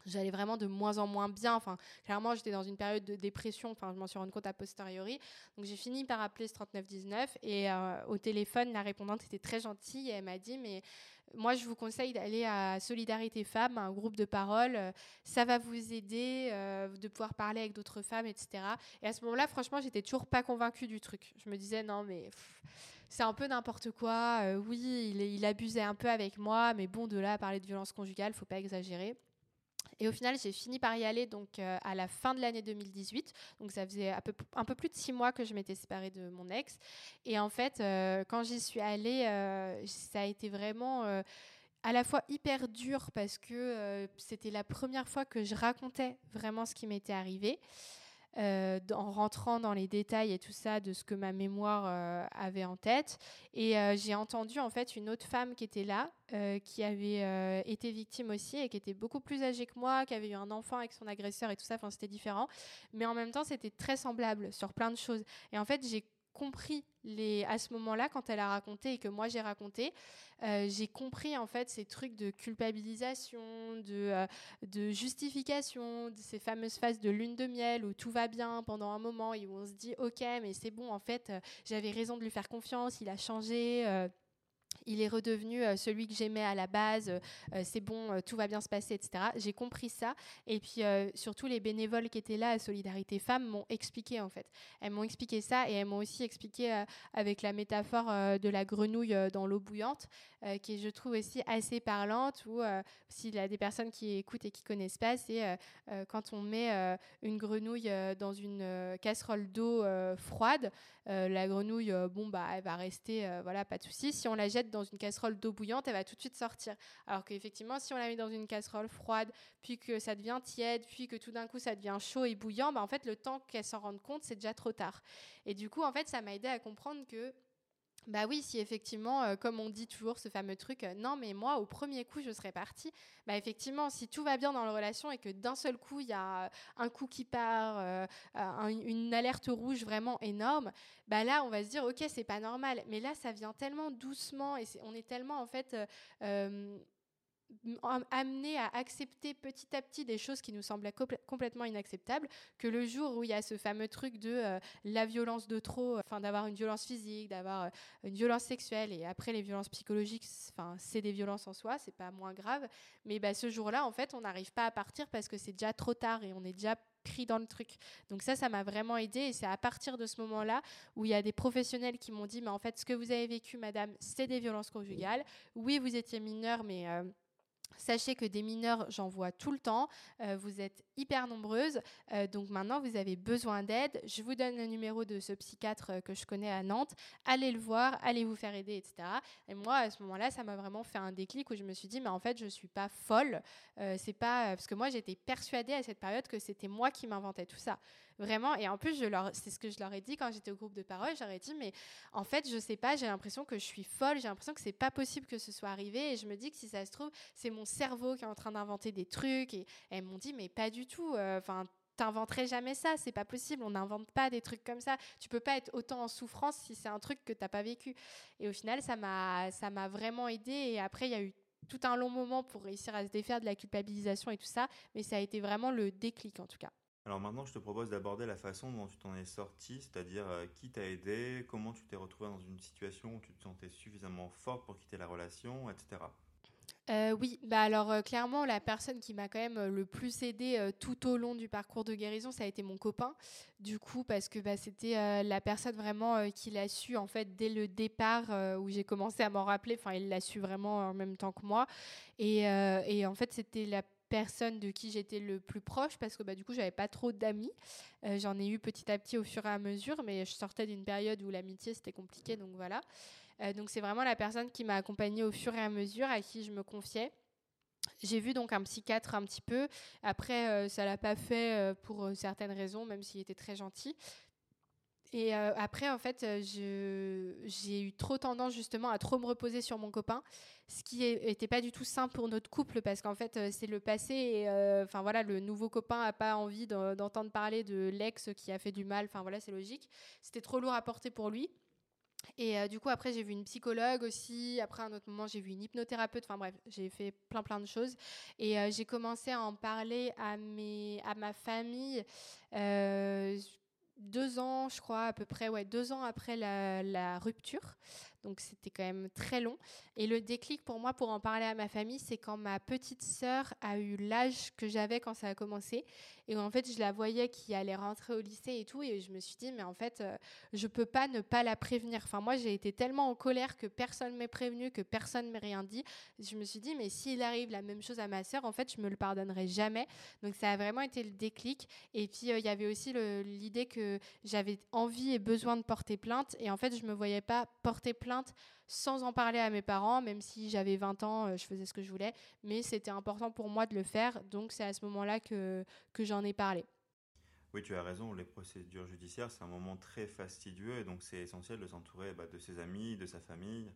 j'allais vraiment de moins en moins bien. Enfin, clairement, j'étais dans une période de dépression. Enfin, je m'en suis rendu compte a posteriori. Donc, j'ai fini par appeler ce 3919 et euh, au téléphone, la répondante était très gentille et elle m'a dit, mais moi, je vous conseille d'aller à Solidarité Femmes, un groupe de parole. Ça va vous aider euh, de pouvoir parler avec d'autres femmes, etc. Et à ce moment-là, franchement, j'étais toujours pas convaincue du truc. Je me disais, non, mais c'est un peu n'importe quoi. Euh, oui, il, il, abusait un peu avec moi, mais bon, de là à parler de violence conjugale, faut pas exagérer. Et au final, j'ai fini par y aller donc euh, à la fin de l'année 2018. Donc ça faisait un peu, plus de six mois que je m'étais séparée de mon ex. Et en fait, euh, quand j'y suis allée, euh, ça a été vraiment à la fois hyper dur parce que c'était la première fois que je racontais vraiment ce qui m'était arrivé. Euh, en rentrant dans les détails et tout ça de ce que ma mémoire euh, avait en tête. Et euh, j'ai entendu en fait une autre femme qui était là, qui avait été victime aussi et qui était beaucoup plus âgée que moi, qui avait eu un enfant avec son agresseur et tout ça. Enfin, c'était différent, mais en même temps, c'était très semblable sur plein de choses. Et en fait, j'ai compris les, à ce moment-là, quand elle a raconté et que moi j'ai raconté, euh, j'ai compris en fait ces trucs de culpabilisation, de, euh, de justification, de ces fameuses phases de lune de miel où tout va bien pendant un moment et où on se dit ok mais c'est bon en fait euh, j'avais raison de lui faire confiance, il a changé il est redevenu euh, celui que j'aimais à la base, euh, c'est bon, euh, tout va bien se passer, etc. J'ai compris ça. Et puis surtout, les bénévoles qui étaient là à Solidarité Femmes m'ont expliqué en fait. Elles m'ont expliqué ça et elles m'ont aussi expliqué avec la métaphore de la grenouille dans l'eau bouillante, qui est, je trouve aussi assez parlante, ou s'il y a des personnes qui écoutent et qui connaissent pas, c'est quand on met une grenouille dans une casserole d'eau froide, la grenouille, bon, bah, elle va rester, voilà, pas de souci. Si on la jette dans une casserole d'eau bouillante, elle va tout de suite sortir. Alors qu'effectivement, si on la met dans une casserole froide, puis que ça devient tiède, puis que tout d'un coup ça devient chaud et bouillant, bah en fait, le temps qu'elle s'en rende compte, c'est déjà trop tard. Et du coup, en fait, ça m'a aidé à comprendre que bah oui, si effectivement, euh, comme on dit toujours ce fameux truc, euh, non mais moi au premier coup je serais partie. Bah effectivement, si tout va bien dans la relation et que d'un seul coup il y a un coup qui part, euh, une alerte rouge vraiment énorme, bah là on va se dire ok c'est pas normal. Mais là ça vient tellement doucement et on est tellement en fait amené à accepter petit à petit des choses qui nous semblaient complètement inacceptables, que le jour où il y a ce fameux truc de euh, la violence de trop, enfin d'avoir une violence physique, d'avoir euh, une violence sexuelle, et après les violences psychologiques, enfin c'est des violences en soi, c'est pas moins grave, mais bah, ce jour-là, en fait, on n'arrive pas à partir parce que c'est déjà trop tard et on est déjà pris dans le truc. Donc ça, ça m'a vraiment aidé et c'est à partir de ce moment-là où il y a des professionnels qui m'ont dit, mais en fait, ce que vous avez vécu, madame, c'est des violences conjugales. Oui, vous étiez mineure, mais... Sachez que des mineurs, j'en vois tout le temps. Euh, vous êtes hyper nombreuses. Euh, donc maintenant, vous avez besoin d'aide. Je vous donne le numéro de ce psychiatre euh, que je connais à Nantes. Allez le voir, allez vous faire aider, etc. Et moi, à ce moment-là, ça m'a vraiment fait un déclic où je me suis dit, mais en fait, je ne suis pas folle. c'est pas parce que moi, j'étais persuadée à cette période que c'était moi qui m'inventais tout ça. Vraiment. Et en plus, c'est ce que je leur ai dit quand j'étais au groupe de parole. J'aurais dit, mais en fait, je sais pas, j'ai l'impression que je suis folle, j'ai l'impression que c'est pas possible que ce soit arrivé. Et je me dis que si ça se trouve, c'est mon cerveau qui est en train d'inventer des trucs. Et, elles m'ont dit, mais pas du tout. Euh, enfin, t'inventerais jamais ça, c'est pas possible, on n'invente pas des trucs comme ça. Tu peux pas être autant en souffrance si c'est un truc que t'as pas vécu. Et au final, ça m'a, ça m'a vraiment aidé. Et après, il y a eu tout un long moment pour réussir à se défaire de la culpabilisation et tout ça, mais ça a été vraiment le déclic en tout cas. Alors maintenant, je te propose d'aborder la façon dont tu t'en es sorti, c'est-à-dire euh, qui t'a aidé, comment tu t'es retrouvé dans une situation où tu te sentais suffisamment forte pour quitter la relation, etc. Euh, oui, bah alors euh, clairement la personne qui m'a quand même le plus aidé tout au long du parcours de guérison, ça a été mon copain. Du coup, parce que bah, c'était la personne vraiment qui l'a su en fait dès le départ où j'ai commencé à m'en rappeler. Enfin, il l'a su vraiment en même temps que moi. Et, et en fait, c'était la personne de qui j'étais le plus proche parce que bah, du coup j'avais pas trop d'amis j'en ai eu petit à petit au fur et à mesure mais je sortais d'une période où l'amitié c'était compliqué donc voilà euh, donc c'est vraiment la personne qui m'a accompagnée au fur et à mesure, à qui je me confiais. J'ai vu donc un psychiatre un petit peu. Après, euh, ça l'a pas fait euh, pour certaines raisons, même s'il était très gentil. Et après, en fait, j'ai eu trop tendance justement à trop me reposer sur mon copain, ce qui n'était pas du tout sain pour notre couple parce qu'en fait, c'est le passé. Et enfin voilà, le nouveau copain n'a pas envie d'entendre parler de l'ex qui a fait du mal. Enfin voilà, c'est logique. C'était trop lourd à porter pour lui. Et euh, du coup, après, j'ai vu une psychologue aussi. Après, à un autre moment, j'ai vu une hypnothérapeute. Enfin bref, j'ai fait plein, plein de choses. Et euh, j'ai commencé à en parler à, mes, à ma famille. Euh, deux ans, je crois, à peu près, ouais, deux ans après la, rupture. Donc c'était quand même très long. Et le déclic pour moi, pour en parler à ma famille, c'est quand ma petite sœur a eu l'âge que j'avais quand ça a commencé. Et en fait, je la voyais qui allait rentrer au lycée et tout. Et je me suis dit, mais en fait, euh, je peux pas ne pas la prévenir. Enfin, moi, j'ai été tellement en colère que personne m'ait prévenu, que personne m'ait rien dit. Je me suis dit, mais s'il arrive la même chose à ma sœur, en fait, je me le pardonnerai jamais. Donc ça a vraiment été le déclic. Et puis, euh, il y avait aussi l'idée que j'avais envie et besoin de porter plainte. Et en fait, je me voyais pas porter plainte sans en parler à mes parents, même si j'avais 20 ans, euh, je faisais ce que je voulais, mais c'était important pour moi de le faire, donc c'est à ce moment-là que, j'en ai parlé. Oui, tu as raison, les procédures judiciaires, c'est un moment très fastidieux, et donc c'est essentiel de s'entourer bah, de ses amis, de sa famille.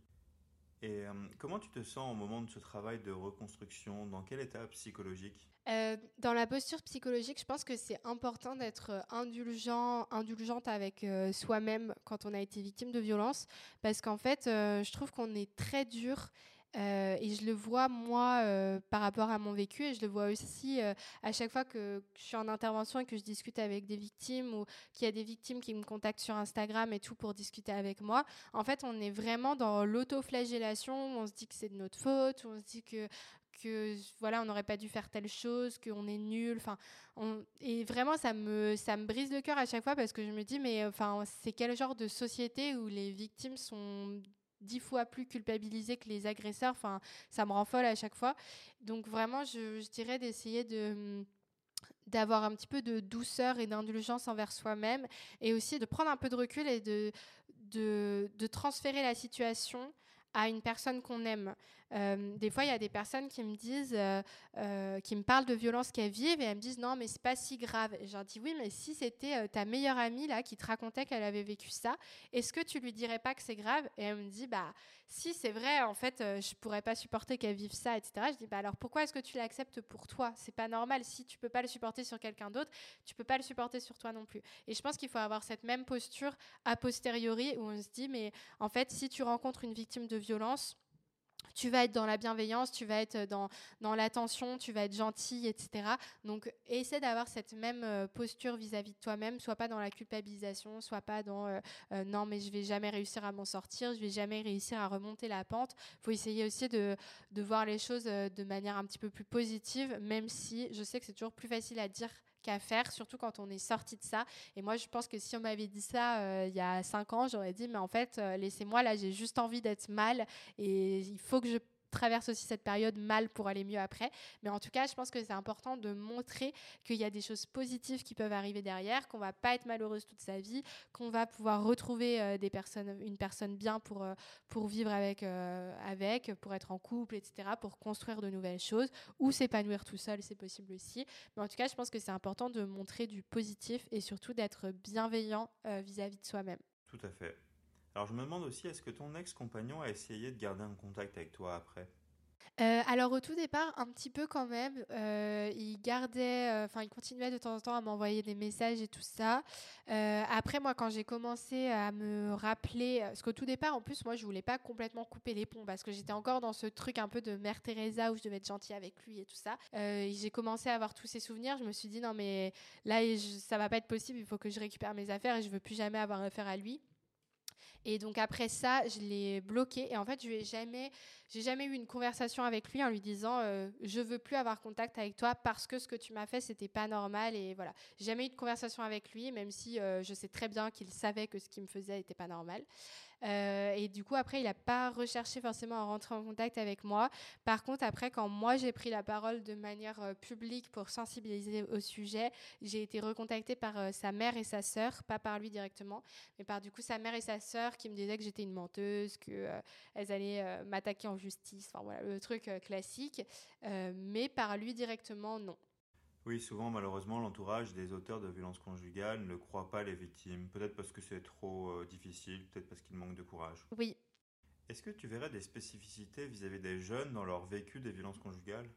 Et euh, comment tu te sens au moment de ce travail de reconstruction? Dans quel état psychologique? Euh, dans la posture psychologique, je pense que c'est important d'être euh, indulgent, indulgente avec euh, soi-même quand on a été victime de violence, parce qu'en fait, je trouve qu'on est très dur. et je le vois moi par rapport à mon vécu et je le vois aussi à chaque fois que je suis en intervention et que je discute avec des victimes ou qu'il y a des victimes qui me contactent sur Instagram et tout pour discuter avec moi. En fait, on est vraiment dans l'autoflagellation. On se dit que c'est de notre faute, on se dit que que voilà on n'aurait pas dû faire telle chose qu'on est nul enfin et vraiment ça me ça me brise le cœur à chaque fois parce que je me dis mais enfin c'est quel genre de société où les victimes sont dix fois plus culpabilisées que les agresseurs? Enfin ça me rend folle à chaque fois donc vraiment je, je dirais d'essayer de d'avoir un petit peu de douceur et d'indulgence envers soi-même et aussi de prendre un peu de recul et de, de, de transférer la situation à une personne qu'on aime. Euh, des fois, il y a des personnes qui me disent, euh, euh, qui me parlent de violences qu'elles vivent et elles me disent non, mais c'est pas si grave. Et je leur dis oui, mais si c'était ta meilleure amie là qui te racontait qu'elle avait vécu ça, est-ce que tu lui dirais pas que c'est grave? Et elle me dit bah si c'est vrai, en fait, je pourrais pas supporter qu'elle vive ça, etc. Je dis bah alors pourquoi est-ce que tu l'acceptes pour toi? C'est pas normal. Si tu peux pas le supporter sur quelqu'un d'autre, tu peux pas le supporter sur toi non plus. Et je pense qu'il faut avoir cette même posture a posteriori où on se dit mais en fait, si tu rencontres une victime de violence tu vas être dans la bienveillance, tu vas être dans, dans l'attention, tu vas être gentil, etc. Donc, essaie d'avoir cette même euh, posture vis-à-vis de toi-même, soit pas dans la culpabilisation, soit pas dans euh, euh, non, mais je vais jamais réussir à m'en sortir, je vais jamais réussir à remonter la pente. Il faut essayer aussi de, de voir les choses de manière un petit peu plus positive, même si je sais que c'est toujours plus facile à dire qu'à faire, surtout quand on est sorti de ça. Et moi, je pense que si on m'avait dit ça euh, il y a cinq ans, j'aurais dit, mais en fait, euh, laissez-moi, là, j'ai juste envie d'être mal et il faut que je traverse aussi cette période mal pour aller mieux après. Mais en tout cas, je pense que c'est important de montrer qu'il y a des choses positives qui peuvent arriver derrière, qu'on va pas être malheureuse toute sa vie, qu'on va pouvoir retrouver euh, des personnes, une personne bien pour, euh, pour vivre avec, euh, avec, pour être en couple, etc., pour construire de nouvelles choses, ou s'épanouir tout seul, c'est possible aussi. Mais en tout cas, je pense que c'est important de montrer du positif et surtout d'être bienveillant vis-à-vis -vis de soi-même. Tout à fait. Alors je me demande aussi, est-ce que ton ex-compagnon a essayé de garder un contact avec toi après? Euh, alors au tout départ, un petit peu quand même. Euh, il gardait, euh, enfin il continuait de temps en temps à m'envoyer des messages et tout ça. après moi, quand j'ai commencé à me rappeler, parce qu'au tout départ, en plus moi je voulais pas complètement couper les ponts parce que j'étais encore dans ce truc un peu de mère Teresa où je devais être gentille avec lui et tout ça. j'ai commencé à avoir tous ces souvenirs. Je me suis dit non mais là ça va pas être possible. Il faut que je récupère mes affaires et je veux plus jamais avoir affaire à lui. Et donc après ça, je l'ai bloqué. Et en fait, je n'ai jamais, j'ai jamais eu une conversation avec lui en lui disant euh, je veux plus avoir contact avec toi parce que ce que tu m'as fait c'était pas normal. Et voilà, j'ai jamais eu de conversation avec lui, même si euh, je sais très bien qu'il savait que ce qu'il me faisait était pas normal. Euh, et du coup, après, il n'a pas recherché forcément à rentrer en contact avec moi. Par contre, après, quand moi j'ai pris la parole de manière euh, publique pour sensibiliser au sujet, j'ai été recontactée par euh, sa mère et sa sœur, pas par lui directement, mais par du coup sa mère et sa sœur qui me disaient que j'étais une menteuse, qu'elles allaient m'attaquer en justice. Enfin voilà, le truc classique. mais par lui directement, non. Oui, souvent, malheureusement, l'entourage des auteurs de violences conjugales ne croit pas les victimes. Peut-être parce que c'est trop euh, difficile, peut-être parce qu'ils manquent de courage. Oui. Est-ce que tu verrais des spécificités vis-à-vis des jeunes dans leur vécu des violences conjugales?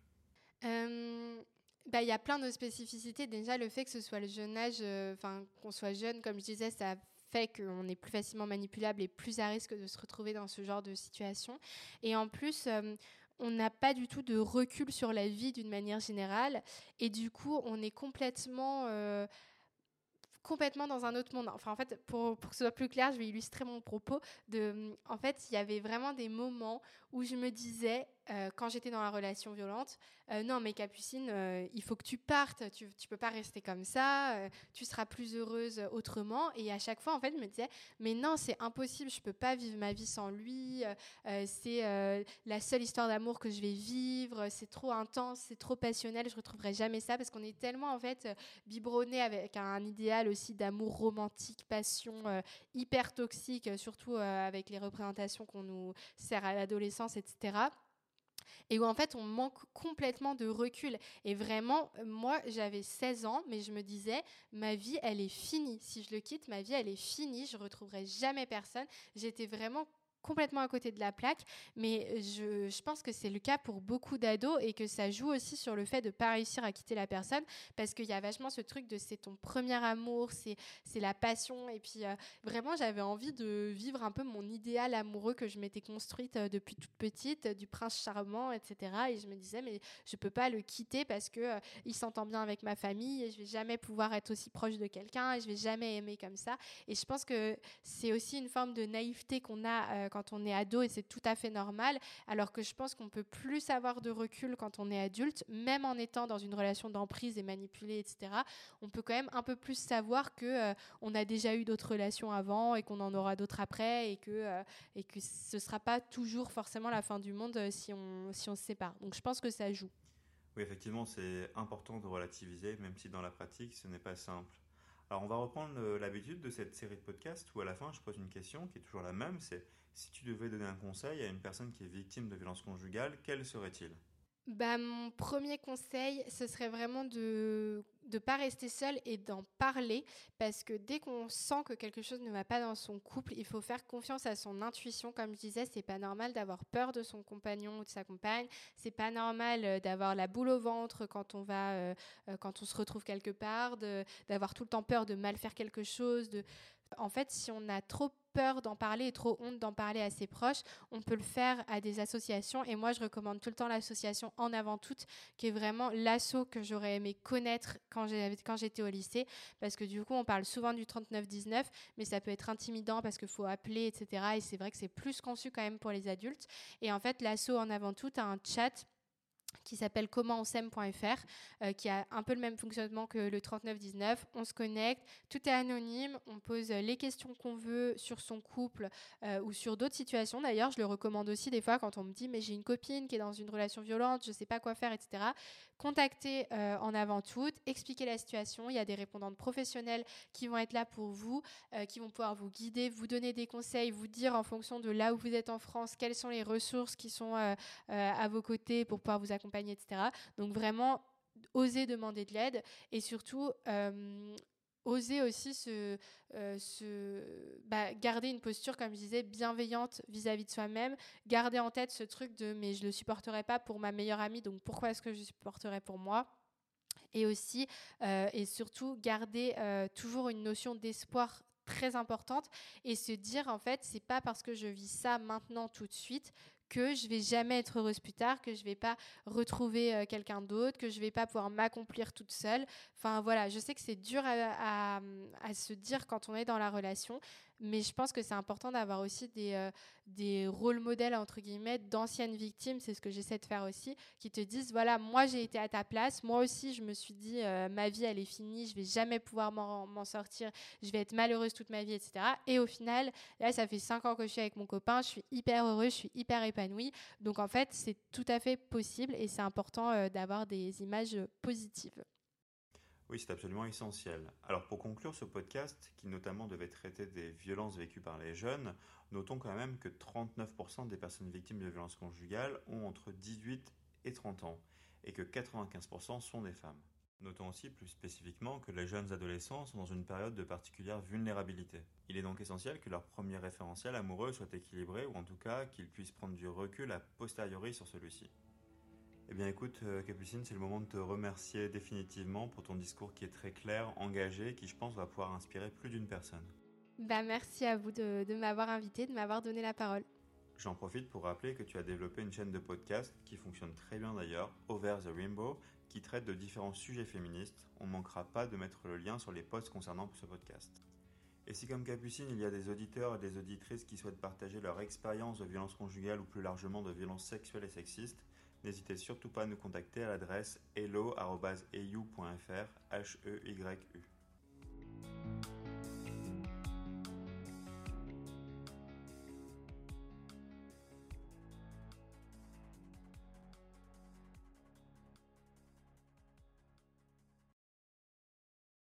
Euh, bah, il y a plein de spécificités. Déjà, le fait que ce soit le jeune âge, euh, enfin qu'on soit jeune, comme je disais, ça fait qu'on est plus facilement manipulable et plus à risque de se retrouver dans ce genre de situation. Et en plus, on n'a pas du tout de recul sur la vie d'une manière générale. Et du coup, on est complètement, euh, complètement dans un autre monde. Enfin, en fait, pour, pour, que ce soit plus clair, je vais illustrer mon propos. De, en fait, il y avait vraiment des moments où je me disais, euh, quand j'étais dans la relation violente, euh, non mais Capucine, euh, il faut que tu partes, tu, tu peux pas rester comme ça, tu seras plus heureuse autrement. Et à chaque fois, en fait, je me disais, mais non, c'est impossible, je peux pas vivre ma vie sans lui, c'est la seule histoire d'amour que je vais vivre, c'est trop intense, c'est trop passionnel, je retrouverai jamais ça parce qu'on est tellement en fait biberonné avec un idéal aussi d'amour romantique, passion hyper toxique, surtout avec les représentations qu'on nous sert à l'adolescence, etc et où en fait on manque complètement de recul. Et vraiment, moi j'avais 16 ans, mais je me disais, ma vie elle est finie. Si je le quitte, ma vie elle est finie, je retrouverai jamais personne. J'étais vraiment complètement à côté de la plaque, mais je, pense que c'est le cas pour beaucoup d'ados et que ça joue aussi sur le fait de ne pas réussir à quitter la personne parce qu'il y a vachement ce truc de c'est ton premier amour, c'est la passion et puis euh, vraiment j'avais envie de vivre un peu mon idéal amoureux que je m'étais construite euh, depuis toute petite, du prince charmant, etc. Et je me disais mais je peux pas le quitter parce que euh, il s'entend bien avec ma famille et je vais jamais pouvoir être aussi proche de quelqu'un et je vais jamais aimer comme ça. Et je pense que c'est aussi une forme de naïveté qu'on a quand on est ado et c'est tout à fait normal, alors que je pense qu'on peut plus avoir de recul quand on est adulte, même en étant dans une relation d'emprise et manipulée, etc. On peut quand même un peu plus savoir que euh, on a déjà eu d'autres relations avant et qu'on en aura d'autres après et que euh, et que ce sera pas toujours forcément la fin du monde euh, si on si on se sépare. Donc je pense que ça joue. Oui, effectivement, c'est important de relativiser, même si dans la pratique, ce n'est pas simple. Alors, on va reprendre l'habitude de cette série de podcasts où à la fin, je pose une question qui est toujours la même, c'est si tu devais donner un conseil à une personne qui est victime de violences conjugales, quel serait-il? Bah, mon premier conseil, ce serait vraiment de ne pas rester seul et d'en parler parce que dès qu'on sent que quelque chose ne va pas dans son couple, il faut faire confiance à son intuition. Comme je disais, c'est pas normal d'avoir peur de son compagnon ou de sa compagne. C'est pas normal euh, d'avoir la boule au ventre quand on va, euh, euh, quand on se retrouve quelque part, d'avoir tout le temps peur de mal faire quelque chose. De... En fait, si on a trop peur d'en parler et trop honte d'en parler à ses proches, on peut le faire à des associations. Et moi, je recommande tout le temps l'association En Avant Toutes, qui est vraiment l'asso que j'aurais aimé connaître quand j'étais au lycée. Parce que du coup, on parle souvent du 39-19, mais ça peut être intimidant parce qu'il faut appeler, etc. Et c'est vrai que c'est plus conçu quand même pour les adultes. Et en fait, l'asso En Avant Toutes a un chat qui s'appelle commentonsaime.fr, euh, qui a un peu le même fonctionnement que le 3919. On se connecte, tout est anonyme, on pose les questions qu'on veut sur son couple euh, ou sur d'autres situations. D'ailleurs, je le recommande aussi des fois quand on me dit mais j'ai une copine qui est dans une relation violente, je ne sais pas quoi faire, etc. Contactez euh, en avant tout, expliquez la situation. Il y a des répondantes professionnelles qui vont être là pour vous, qui vont pouvoir vous guider, vous donner des conseils, vous dire en fonction de là où vous êtes en France quelles sont les ressources qui sont à vos côtés pour pouvoir vous accompagner Donc vraiment, oser demander de l'aide et surtout euh, oser aussi se, euh, bah, garder une posture, comme je disais, bienveillante vis-à-vis de soi-même, garder en tête ce truc de mais je ne le supporterai pas pour ma meilleure amie, donc pourquoi est-ce que je supporterai pour moi? Et aussi euh, et surtout garder toujours une notion d'espoir très importante et se dire en fait c'est pas parce que je vis ça maintenant tout de suite que je vais jamais être heureuse plus tard, que je vais pas retrouver euh, quelqu'un d'autre, que je vais pas pouvoir m'accomplir toute seule. Enfin voilà, je sais que c'est dur à, se dire quand on est dans la relation, mais je pense que c'est important d'avoir aussi des, euh, des rôles modèles, entre guillemets, d'anciennes victimes, c'est ce que j'essaie de faire aussi, qui te disent, voilà, moi j'ai été à ta place, moi aussi je me suis dit, euh, ma vie elle est finie, je vais jamais pouvoir m'en sortir, je vais être malheureuse toute ma vie, etc. Et au final, là ça fait cinq ans que je suis avec mon copain, je suis hyper heureuse, je suis hyper épanouie. Donc en fait, c'est tout à fait possible et c'est important euh, d'avoir des images positives. Oui, c'est absolument essentiel. Alors pour conclure ce podcast, qui notamment devait traiter des violences vécues par les jeunes, notons quand même que 39% des personnes victimes de violences conjugales ont entre 18 et 30 ans, et que 95% sont des femmes. Notons aussi plus spécifiquement que les jeunes adolescents sont dans une période de particulière vulnérabilité. Il est donc essentiel que leur premier référentiel amoureux soit équilibré, ou en tout cas qu'ils puissent prendre du recul a posteriori sur celui-ci. Eh bien écoute, euh, Capucine, c'est le moment de te remercier définitivement pour ton discours qui est très clair, engagé, qui je pense va pouvoir inspirer plus d'une personne. Bah, merci à vous de, m'avoir invité, de m'avoir donné la parole. J'en profite pour rappeler que tu as développé une chaîne de podcast qui fonctionne très bien d'ailleurs, Over the Rainbow, qui traite de différents sujets féministes. On ne manquera pas de mettre le lien sur les posts concernant ce podcast. Et si comme Capucine, il y a des auditeurs et des auditrices qui souhaitent partager leur expérience de violence conjugale ou plus largement de violence sexuelle et sexiste, N'hésitez surtout pas à nous contacter à l'adresse hello.eu.fr.